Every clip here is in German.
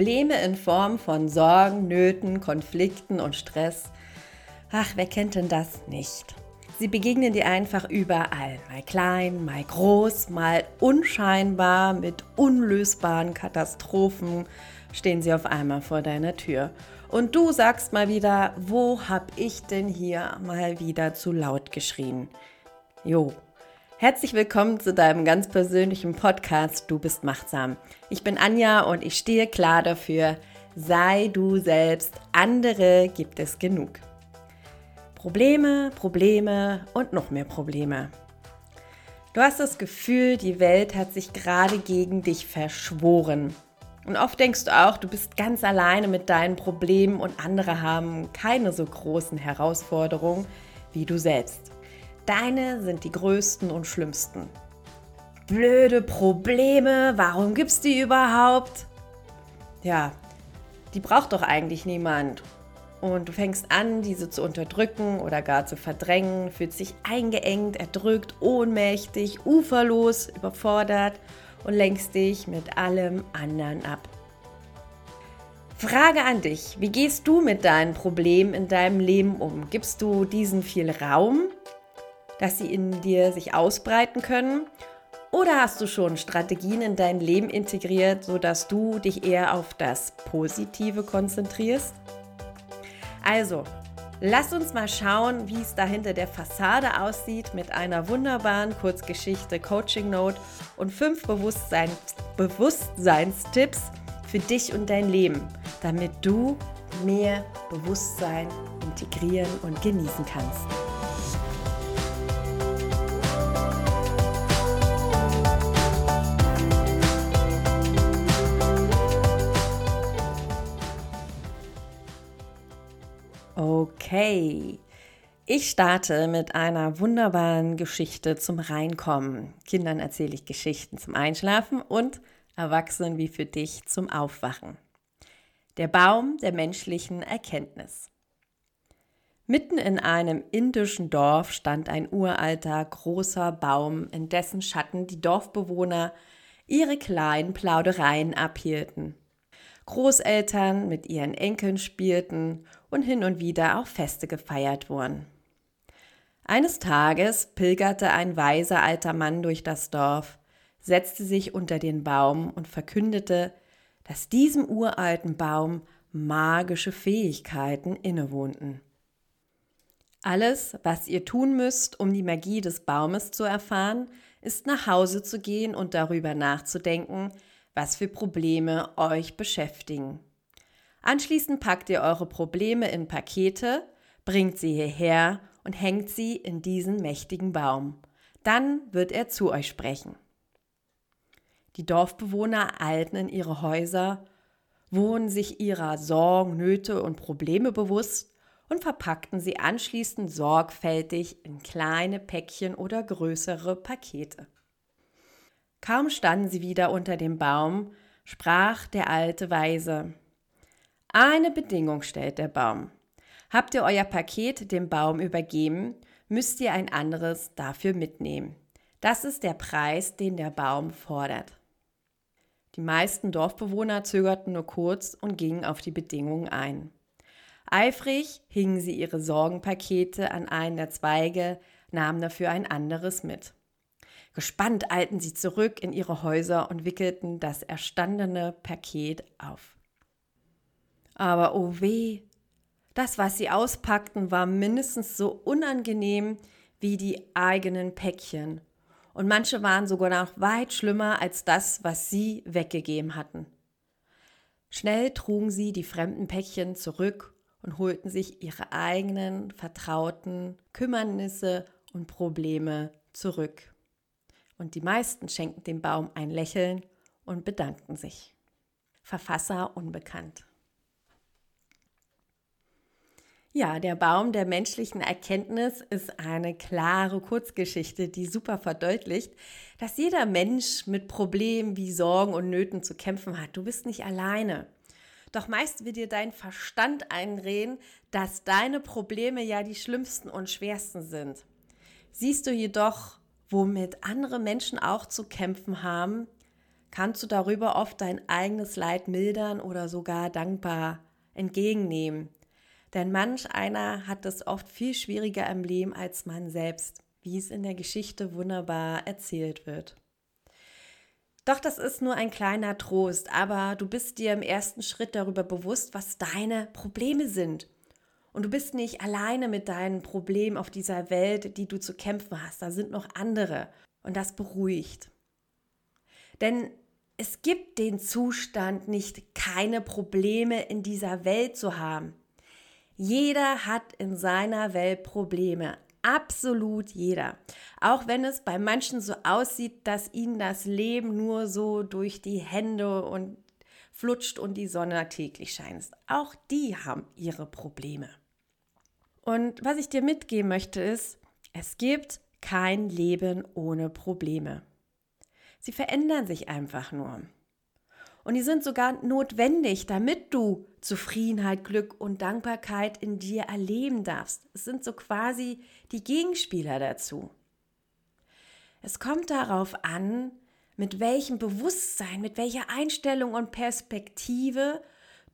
Probleme in Form von Sorgen, Nöten, Konflikten und Stress. Ach, wer kennt denn das nicht? Sie begegnen dir einfach überall, mal klein, mal groß, mal unscheinbar, mit unlösbaren Katastrophen stehen sie auf einmal vor deiner Tür. Und du sagst mal wieder, wo hab ich denn hier mal wieder zu laut geschrien? Jo, Herzlich willkommen zu deinem ganz persönlichen Podcast Du bist machtsam. Ich bin Anja und ich stehe klar dafür, sei du selbst, andere gibt es genug. Probleme, Probleme und noch mehr Probleme. Du hast das Gefühl, die Welt hat sich gerade gegen dich verschworen. Und oft denkst du auch, du bist ganz alleine mit deinen Problemen und andere haben keine so großen Herausforderungen wie du selbst. Deine sind die größten und schlimmsten. Blöde Probleme, warum gibt's die überhaupt? Ja, die braucht doch eigentlich niemand. Und du fängst an, diese zu unterdrücken oder gar zu verdrängen, fühlst dich eingeengt, erdrückt, ohnmächtig, uferlos, überfordert und lenkst dich mit allem anderen ab. Frage an dich, wie gehst du mit deinen Problemen in deinem Leben um? Gibst du diesen viel Raum dass sie in dir sich ausbreiten können? Oder hast du schon Strategien in dein Leben integriert, sodass du dich eher auf das Positive konzentrierst? Also, lass uns mal schauen, wie es da hinter der Fassade aussieht mit einer wunderbaren Kurzgeschichte Coaching Note und fünf Bewusstsein, Bewusstseinstipps für dich und dein Leben, damit du mehr Bewusstsein integrieren und genießen kannst. Okay, ich starte mit einer wunderbaren Geschichte zum Reinkommen. Kindern erzähle ich Geschichten zum Einschlafen und Erwachsenen wie für dich zum Aufwachen. Der Baum der menschlichen Erkenntnis. Mitten in einem indischen Dorf stand ein uralter, großer Baum, in dessen Schatten die Dorfbewohner ihre kleinen Plaudereien abhielten. Großeltern mit ihren Enkeln spielten und hin und wieder auch Feste gefeiert wurden. Eines Tages pilgerte ein weiser alter Mann durch das Dorf, setzte sich unter den Baum und verkündete, dass diesem uralten Baum magische Fähigkeiten innewohnten. Alles, was ihr tun müsst, um die Magie des Baumes zu erfahren, ist nach Hause zu gehen und darüber nachzudenken, was für Probleme euch beschäftigen. Anschließend packt ihr eure Probleme in Pakete, bringt sie hierher und hängt sie in diesen mächtigen Baum. Dann wird er zu euch sprechen. Die Dorfbewohner eilten in ihre Häuser, wurden sich ihrer Sorgen, Nöte und Probleme bewusst und verpackten sie anschließend sorgfältig in kleine Päckchen oder größere Pakete. Kaum standen sie wieder unter dem Baum, sprach der alte Weise eine Bedingung stellt der Baum. Habt ihr euer Paket dem Baum übergeben, müsst ihr ein anderes dafür mitnehmen. Das ist der Preis, den der Baum fordert. Die meisten Dorfbewohner zögerten nur kurz und gingen auf die Bedingungen ein. Eifrig hingen sie ihre Sorgenpakete an einen der Zweige, nahmen dafür ein anderes mit. Gespannt eilten sie zurück in ihre Häuser und wickelten das erstandene Paket auf. Aber oh weh, das, was sie auspackten, war mindestens so unangenehm wie die eigenen Päckchen. Und manche waren sogar noch weit schlimmer als das, was sie weggegeben hatten. Schnell trugen sie die fremden Päckchen zurück und holten sich ihre eigenen vertrauten Kümmernisse und Probleme zurück. Und die meisten schenkten dem Baum ein Lächeln und bedankten sich. Verfasser unbekannt. Ja, der Baum der menschlichen Erkenntnis ist eine klare Kurzgeschichte, die super verdeutlicht, dass jeder Mensch mit Problemen wie Sorgen und Nöten zu kämpfen hat. Du bist nicht alleine. Doch meist wird dir dein Verstand einreden, dass deine Probleme ja die schlimmsten und schwersten sind. Siehst du jedoch, womit andere Menschen auch zu kämpfen haben, kannst du darüber oft dein eigenes Leid mildern oder sogar dankbar entgegennehmen. Denn manch einer hat es oft viel schwieriger im Leben als man selbst, wie es in der Geschichte wunderbar erzählt wird. Doch das ist nur ein kleiner Trost, aber du bist dir im ersten Schritt darüber bewusst, was deine Probleme sind. Und du bist nicht alleine mit deinen Problemen auf dieser Welt, die du zu kämpfen hast. Da sind noch andere. Und das beruhigt. Denn es gibt den Zustand nicht, keine Probleme in dieser Welt zu haben. Jeder hat in seiner Welt Probleme. Absolut jeder. Auch wenn es bei manchen so aussieht, dass ihnen das Leben nur so durch die Hände und flutscht und die Sonne täglich scheint. Auch die haben ihre Probleme. Und was ich dir mitgeben möchte ist, es gibt kein Leben ohne Probleme. Sie verändern sich einfach nur. Und die sind sogar notwendig, damit du Zufriedenheit, Glück und Dankbarkeit in dir erleben darfst. Es sind so quasi die Gegenspieler dazu. Es kommt darauf an, mit welchem Bewusstsein, mit welcher Einstellung und Perspektive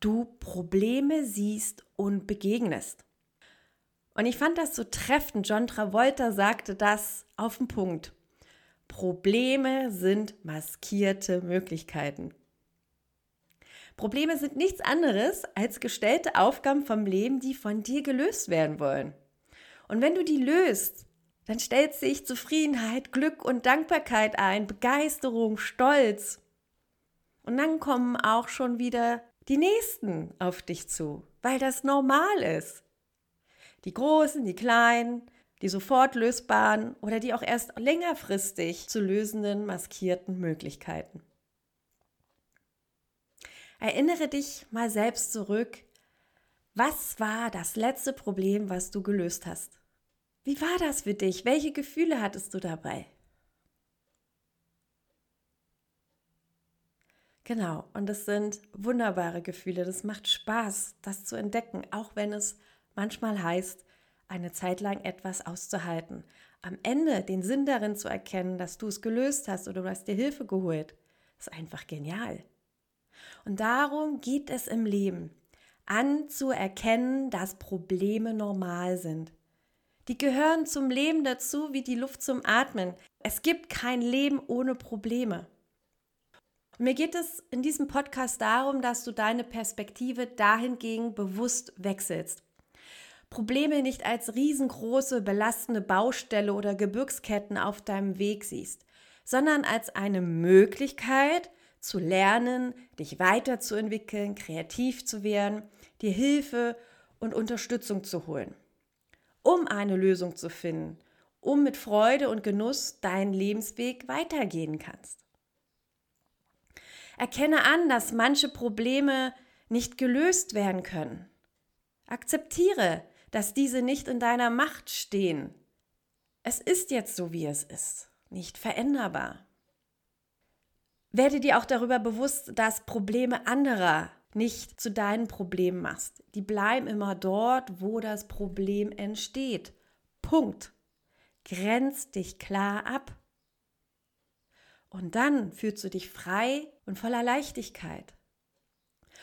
du Probleme siehst und begegnest. Und ich fand das so treffend. John Travolta sagte das auf den Punkt. Probleme sind maskierte Möglichkeiten. Probleme sind nichts anderes als gestellte Aufgaben vom Leben, die von dir gelöst werden wollen. Und wenn du die löst, dann stellt sich Zufriedenheit, Glück und Dankbarkeit ein, Begeisterung, Stolz. Und dann kommen auch schon wieder die Nächsten auf dich zu, weil das normal ist. Die Großen, die Kleinen, die sofort lösbaren oder die auch erst längerfristig zu lösenden maskierten Möglichkeiten. Erinnere dich mal selbst zurück. Was war das letzte Problem, was du gelöst hast? Wie war das für dich? Welche Gefühle hattest du dabei? Genau, und es sind wunderbare Gefühle. Das macht Spaß, das zu entdecken, auch wenn es manchmal heißt, eine Zeit lang etwas auszuhalten. Am Ende den Sinn darin zu erkennen, dass du es gelöst hast oder du hast dir Hilfe geholt, ist einfach genial. Und darum geht es im Leben, anzuerkennen, dass Probleme normal sind. Die gehören zum Leben dazu wie die Luft zum Atmen. Es gibt kein Leben ohne Probleme. Mir geht es in diesem Podcast darum, dass du deine Perspektive dahingegen bewusst wechselst. Probleme nicht als riesengroße, belastende Baustelle oder Gebirgsketten auf deinem Weg siehst, sondern als eine Möglichkeit, zu lernen, dich weiterzuentwickeln, kreativ zu werden, dir Hilfe und Unterstützung zu holen, um eine Lösung zu finden, um mit Freude und Genuss deinen Lebensweg weitergehen kannst. Erkenne an, dass manche Probleme nicht gelöst werden können. Akzeptiere, dass diese nicht in deiner Macht stehen. Es ist jetzt so, wie es ist, nicht veränderbar. Werde dir auch darüber bewusst, dass Probleme anderer nicht zu deinen Problemen machst. Die bleiben immer dort, wo das Problem entsteht. Punkt. Grenz dich klar ab. Und dann fühlst du dich frei und voller Leichtigkeit.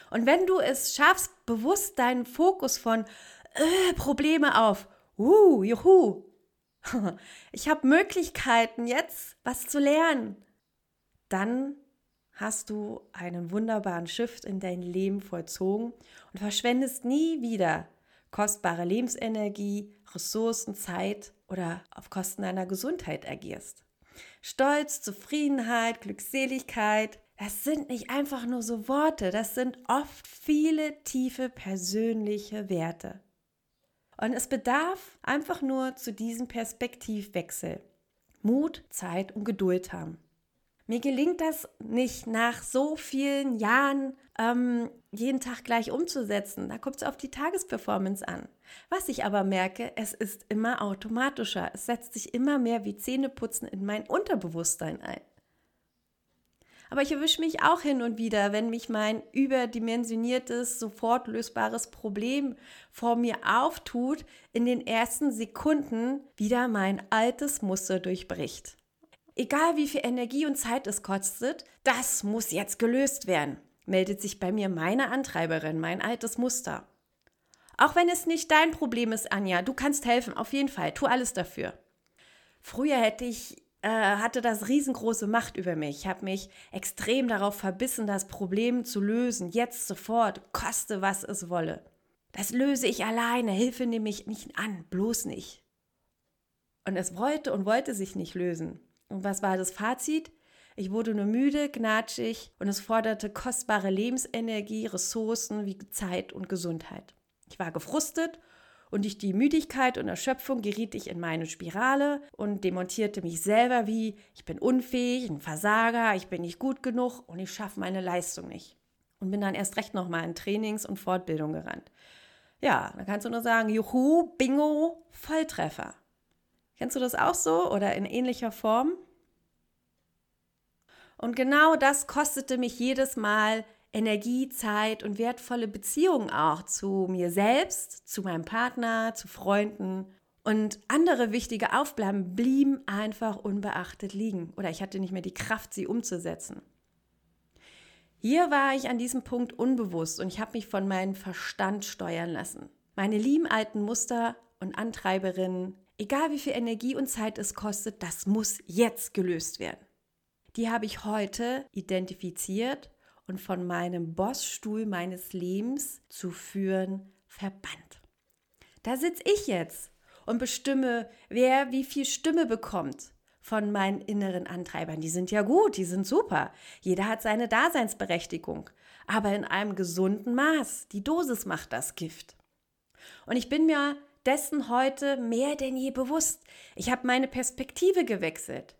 Und wenn du es schaffst, bewusst deinen Fokus von äh, Probleme auf, uh, juhu, ich habe Möglichkeiten jetzt was zu lernen, dann hast du einen wunderbaren Shift in dein Leben vollzogen und verschwendest nie wieder kostbare Lebensenergie, Ressourcen, Zeit oder auf Kosten deiner Gesundheit agierst. Stolz, Zufriedenheit, Glückseligkeit, das sind nicht einfach nur so Worte, das sind oft viele tiefe persönliche Werte. Und es bedarf einfach nur zu diesem Perspektivwechsel. Mut, Zeit und Geduld haben. Mir gelingt das nicht nach so vielen Jahren ähm, jeden Tag gleich umzusetzen. Da kommt es auf die Tagesperformance an. Was ich aber merke, es ist immer automatischer. Es setzt sich immer mehr wie Zähneputzen in mein Unterbewusstsein ein. Aber ich erwische mich auch hin und wieder, wenn mich mein überdimensioniertes, sofort lösbares Problem vor mir auftut, in den ersten Sekunden wieder mein altes Muster durchbricht. Egal wie viel Energie und Zeit es kostet, das muss jetzt gelöst werden, meldet sich bei mir meine Antreiberin, mein altes Muster. Auch wenn es nicht dein Problem ist, Anja, du kannst helfen, auf jeden Fall, tu alles dafür. Früher hätte ich äh, hatte das riesengroße Macht über mich. Ich habe mich extrem darauf verbissen, das Problem zu lösen, jetzt sofort, koste was es wolle. Das löse ich alleine, Hilfe nehme ich nicht an, bloß nicht. Und es wollte und wollte sich nicht lösen. Und was war das Fazit? Ich wurde nur müde, gnatschig und es forderte kostbare Lebensenergie, Ressourcen wie Zeit und Gesundheit. Ich war gefrustet und durch die Müdigkeit und Erschöpfung geriet ich in meine Spirale und demontierte mich selber wie, ich bin unfähig, ein Versager, ich bin nicht gut genug und ich schaffe meine Leistung nicht. Und bin dann erst recht nochmal in Trainings und Fortbildung gerannt. Ja, dann kannst du nur sagen, juhu, bingo, Volltreffer. Kennst du das auch so oder in ähnlicher Form? Und genau das kostete mich jedes Mal Energie, Zeit und wertvolle Beziehungen auch zu mir selbst, zu meinem Partner, zu Freunden. Und andere wichtige Aufgaben blieben einfach unbeachtet liegen oder ich hatte nicht mehr die Kraft, sie umzusetzen. Hier war ich an diesem Punkt unbewusst und ich habe mich von meinem Verstand steuern lassen. Meine lieben alten Muster und Antreiberinnen, egal wie viel Energie und Zeit es kostet, das muss jetzt gelöst werden. Die habe ich heute identifiziert und von meinem Bossstuhl meines Lebens zu führen verbannt. Da sitze ich jetzt und bestimme, wer wie viel Stimme bekommt von meinen inneren Antreibern. Die sind ja gut, die sind super. Jeder hat seine Daseinsberechtigung, aber in einem gesunden Maß. Die Dosis macht das Gift. Und ich bin mir dessen heute mehr denn je bewusst. Ich habe meine Perspektive gewechselt.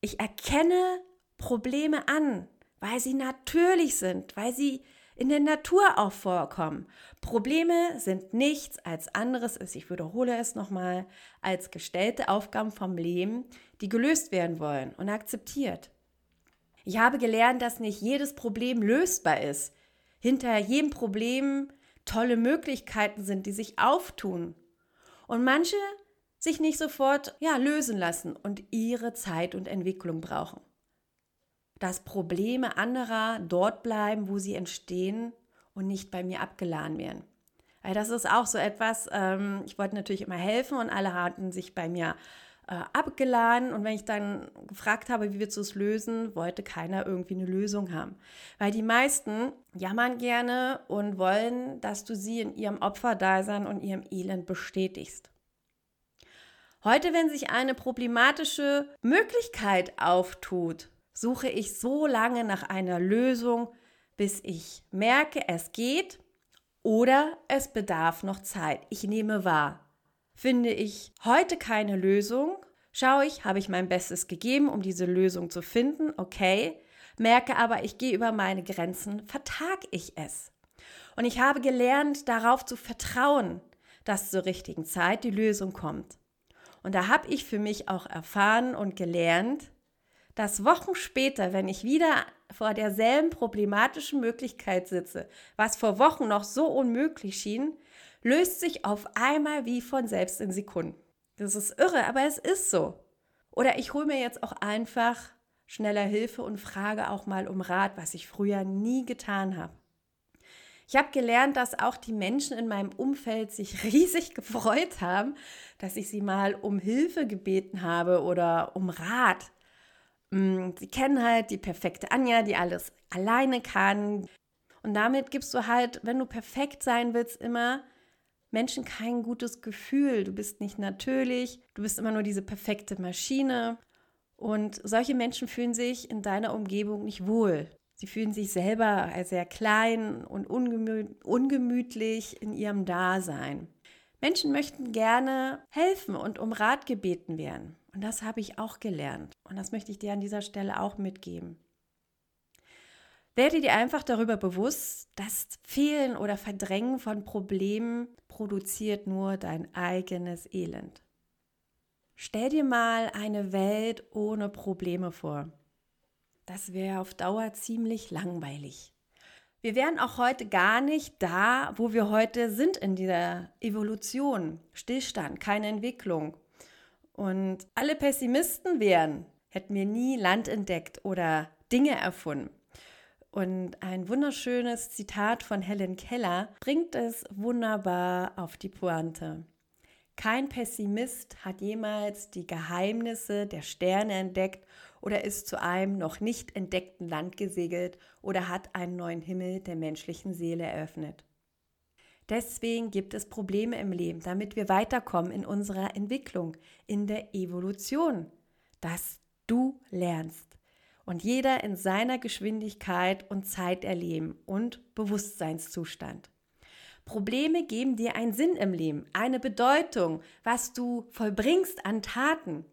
Ich erkenne Probleme an, weil sie natürlich sind, weil sie in der Natur auch vorkommen. Probleme sind nichts als anderes ist, ich wiederhole es nochmal, als gestellte Aufgaben vom Leben, die gelöst werden wollen und akzeptiert. Ich habe gelernt, dass nicht jedes Problem lösbar ist. Hinter jedem Problem tolle Möglichkeiten sind, die sich auftun. Und manche sich nicht sofort ja, lösen lassen und ihre Zeit und Entwicklung brauchen dass Probleme anderer dort bleiben, wo sie entstehen und nicht bei mir abgeladen werden. Weil das ist auch so etwas, ähm, ich wollte natürlich immer helfen und alle hatten sich bei mir äh, abgeladen. Und wenn ich dann gefragt habe, wie wir es lösen, wollte keiner irgendwie eine Lösung haben. Weil die meisten jammern gerne und wollen, dass du sie in ihrem Opferdasein und ihrem Elend bestätigst. Heute, wenn sich eine problematische Möglichkeit auftut, suche ich so lange nach einer Lösung, bis ich merke, es geht oder es bedarf noch Zeit. Ich nehme wahr. Finde ich heute keine Lösung, schaue ich, habe ich mein Bestes gegeben, um diese Lösung zu finden, okay, merke aber, ich gehe über meine Grenzen, vertag ich es. Und ich habe gelernt, darauf zu vertrauen, dass zur richtigen Zeit die Lösung kommt. Und da habe ich für mich auch erfahren und gelernt, dass Wochen später, wenn ich wieder vor derselben problematischen Möglichkeit sitze, was vor Wochen noch so unmöglich schien, löst sich auf einmal wie von selbst in Sekunden. Das ist irre, aber es ist so. Oder ich hole mir jetzt auch einfach schneller Hilfe und frage auch mal um Rat, was ich früher nie getan habe. Ich habe gelernt, dass auch die Menschen in meinem Umfeld sich riesig gefreut haben, dass ich sie mal um Hilfe gebeten habe oder um Rat. Mm, sie kennen halt die perfekte Anja, die alles alleine kann. Und damit gibst du halt, wenn du perfekt sein willst, immer Menschen kein gutes Gefühl. Du bist nicht natürlich, du bist immer nur diese perfekte Maschine. Und solche Menschen fühlen sich in deiner Umgebung nicht wohl. Sie fühlen sich selber sehr klein und ungemü ungemütlich in ihrem Dasein. Menschen möchten gerne helfen und um Rat gebeten werden. Und das habe ich auch gelernt. Und das möchte ich dir an dieser Stelle auch mitgeben. Werde dir einfach darüber bewusst, dass Fehlen oder Verdrängen von Problemen produziert nur dein eigenes Elend. Stell dir mal eine Welt ohne Probleme vor. Das wäre auf Dauer ziemlich langweilig. Wir wären auch heute gar nicht da, wo wir heute sind in dieser Evolution. Stillstand, keine Entwicklung. Und alle Pessimisten wären, hätten wir nie Land entdeckt oder Dinge erfunden. Und ein wunderschönes Zitat von Helen Keller bringt es wunderbar auf die Pointe. Kein Pessimist hat jemals die Geheimnisse der Sterne entdeckt oder ist zu einem noch nicht entdeckten Land gesegelt oder hat einen neuen Himmel der menschlichen Seele eröffnet. Deswegen gibt es Probleme im Leben, damit wir weiterkommen in unserer Entwicklung, in der Evolution, dass du lernst und jeder in seiner Geschwindigkeit und Zeit erleben und Bewusstseinszustand. Probleme geben dir einen Sinn im Leben, eine Bedeutung, was du vollbringst an Taten.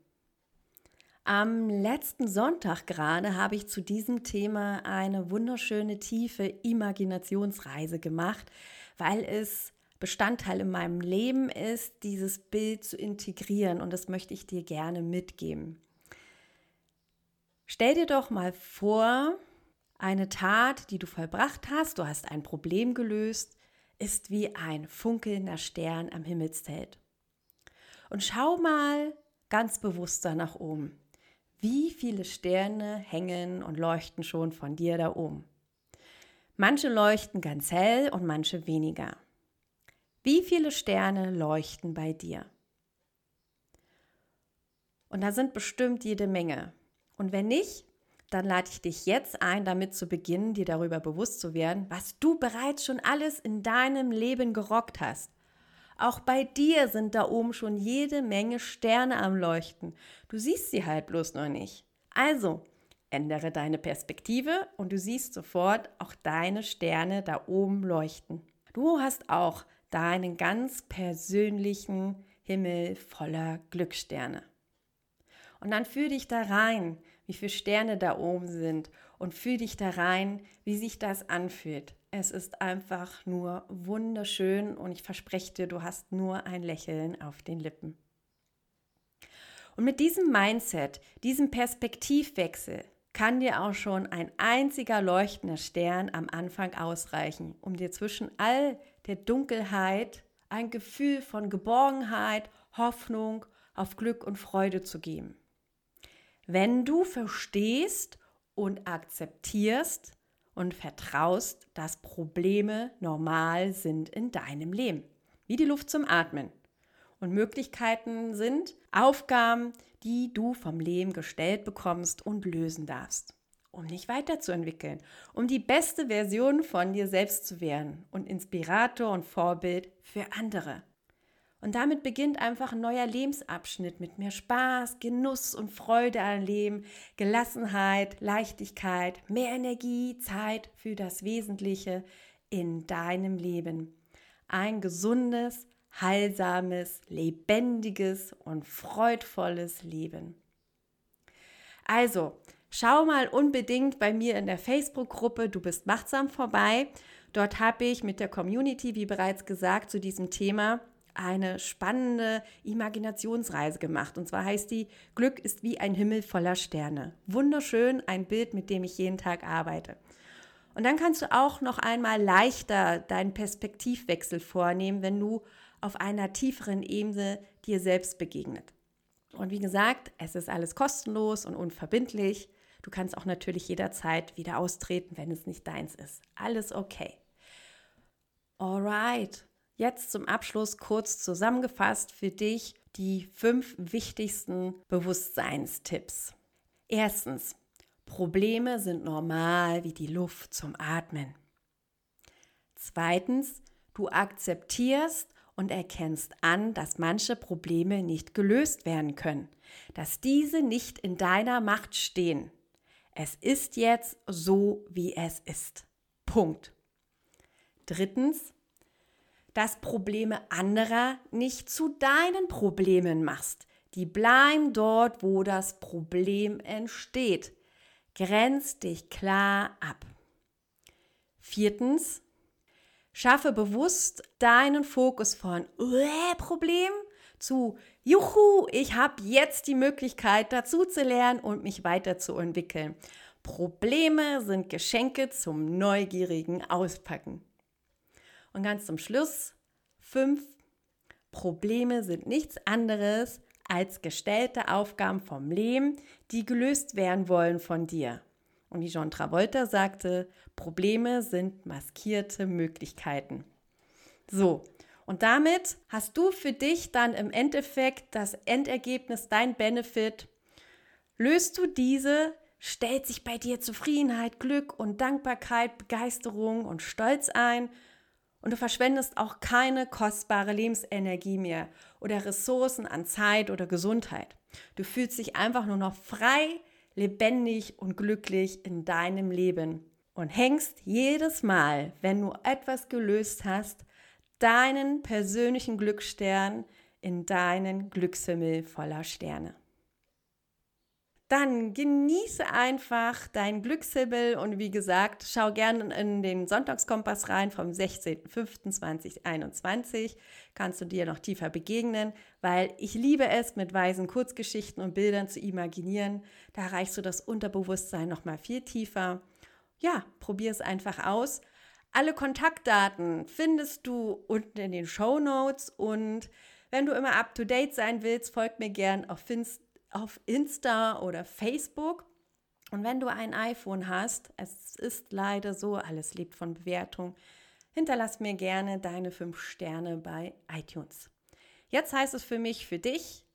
Am letzten Sonntag gerade habe ich zu diesem Thema eine wunderschöne tiefe Imaginationsreise gemacht, weil es Bestandteil in meinem Leben ist, dieses Bild zu integrieren und das möchte ich dir gerne mitgeben. Stell dir doch mal vor, eine Tat, die du vollbracht hast, du hast ein Problem gelöst, ist wie ein funkelnder Stern am Himmelszelt. Und schau mal ganz bewusst da nach oben. Wie viele Sterne hängen und leuchten schon von dir da oben? Manche leuchten ganz hell und manche weniger. Wie viele Sterne leuchten bei dir? Und da sind bestimmt jede Menge. Und wenn nicht, dann lade ich dich jetzt ein, damit zu beginnen, dir darüber bewusst zu werden, was du bereits schon alles in deinem Leben gerockt hast. Auch bei dir sind da oben schon jede Menge Sterne am Leuchten. Du siehst sie halt bloß noch nicht. Also, ändere deine Perspektive und du siehst sofort auch deine Sterne da oben leuchten. Du hast auch deinen ganz persönlichen Himmel voller Glückssterne. Und dann fühl dich da rein, wie viele Sterne da oben sind und fühl dich da rein, wie sich das anfühlt. Es ist einfach nur wunderschön und ich verspreche dir, du hast nur ein Lächeln auf den Lippen. Und mit diesem Mindset, diesem Perspektivwechsel, kann dir auch schon ein einziger leuchtender Stern am Anfang ausreichen, um dir zwischen all der Dunkelheit ein Gefühl von Geborgenheit, Hoffnung auf Glück und Freude zu geben wenn du verstehst und akzeptierst und vertraust, dass Probleme normal sind in deinem Leben, wie die Luft zum Atmen. Und Möglichkeiten sind Aufgaben, die du vom Leben gestellt bekommst und lösen darfst, um dich weiterzuentwickeln, um die beste Version von dir selbst zu werden und Inspirator und Vorbild für andere. Und damit beginnt einfach ein neuer Lebensabschnitt mit mehr Spaß, Genuss und Freude am Leben, Gelassenheit, Leichtigkeit, mehr Energie, Zeit für das Wesentliche in deinem Leben. Ein gesundes, heilsames, lebendiges und freudvolles Leben. Also, schau mal unbedingt bei mir in der Facebook-Gruppe Du bist machtsam vorbei. Dort habe ich mit der Community, wie bereits gesagt, zu diesem Thema eine spannende Imaginationsreise gemacht. Und zwar heißt die Glück ist wie ein Himmel voller Sterne. Wunderschön, ein Bild, mit dem ich jeden Tag arbeite. Und dann kannst du auch noch einmal leichter deinen Perspektivwechsel vornehmen, wenn du auf einer tieferen Ebene dir selbst begegnet. Und wie gesagt, es ist alles kostenlos und unverbindlich. Du kannst auch natürlich jederzeit wieder austreten, wenn es nicht deins ist. Alles okay. Alright. Jetzt zum Abschluss kurz zusammengefasst für dich die fünf wichtigsten Bewusstseinstipps. Erstens, Probleme sind normal wie die Luft zum Atmen. Zweitens, du akzeptierst und erkennst an, dass manche Probleme nicht gelöst werden können, dass diese nicht in deiner Macht stehen. Es ist jetzt so, wie es ist. Punkt. Drittens, dass Probleme anderer nicht zu deinen Problemen machst. Die bleiben dort, wo das Problem entsteht. Grenz dich klar ab. Viertens, schaffe bewusst deinen Fokus von äh, Problem zu Juhu, ich habe jetzt die Möglichkeit dazu zu lernen und mich weiterzuentwickeln. Probleme sind Geschenke zum neugierigen Auspacken. Und ganz zum Schluss, fünf Probleme sind nichts anderes als gestellte Aufgaben vom Leben, die gelöst werden wollen von dir. Und wie John Travolta sagte, Probleme sind maskierte Möglichkeiten. So, und damit hast du für dich dann im Endeffekt das Endergebnis, dein Benefit. Löst du diese, stellt sich bei dir Zufriedenheit, Glück und Dankbarkeit, Begeisterung und Stolz ein und du verschwendest auch keine kostbare Lebensenergie mehr oder Ressourcen an Zeit oder Gesundheit. Du fühlst dich einfach nur noch frei, lebendig und glücklich in deinem Leben und hängst jedes Mal, wenn du etwas gelöst hast, deinen persönlichen Glücksstern in deinen Glückshimmel voller Sterne. Dann genieße einfach dein Glückshimmel und wie gesagt, schau gerne in den Sonntagskompass rein vom 16.05.2021. Kannst du dir noch tiefer begegnen, weil ich liebe es, mit weisen Kurzgeschichten und Bildern zu imaginieren. Da erreichst du das Unterbewusstsein noch mal viel tiefer. Ja, probier es einfach aus. Alle Kontaktdaten findest du unten in den Show Notes und wenn du immer up to date sein willst, folg mir gern auf, auf Insta oder Facebook. Und wenn du ein iPhone hast, es ist leider so, alles lebt von Bewertung, hinterlass mir gerne deine fünf Sterne bei iTunes. Jetzt heißt es für mich, für dich,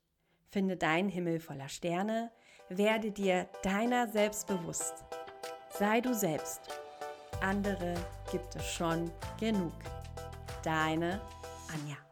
finde deinen Himmel voller Sterne, werde dir deiner selbst bewusst. Sei du selbst andere gibt es schon genug. Deine Anja.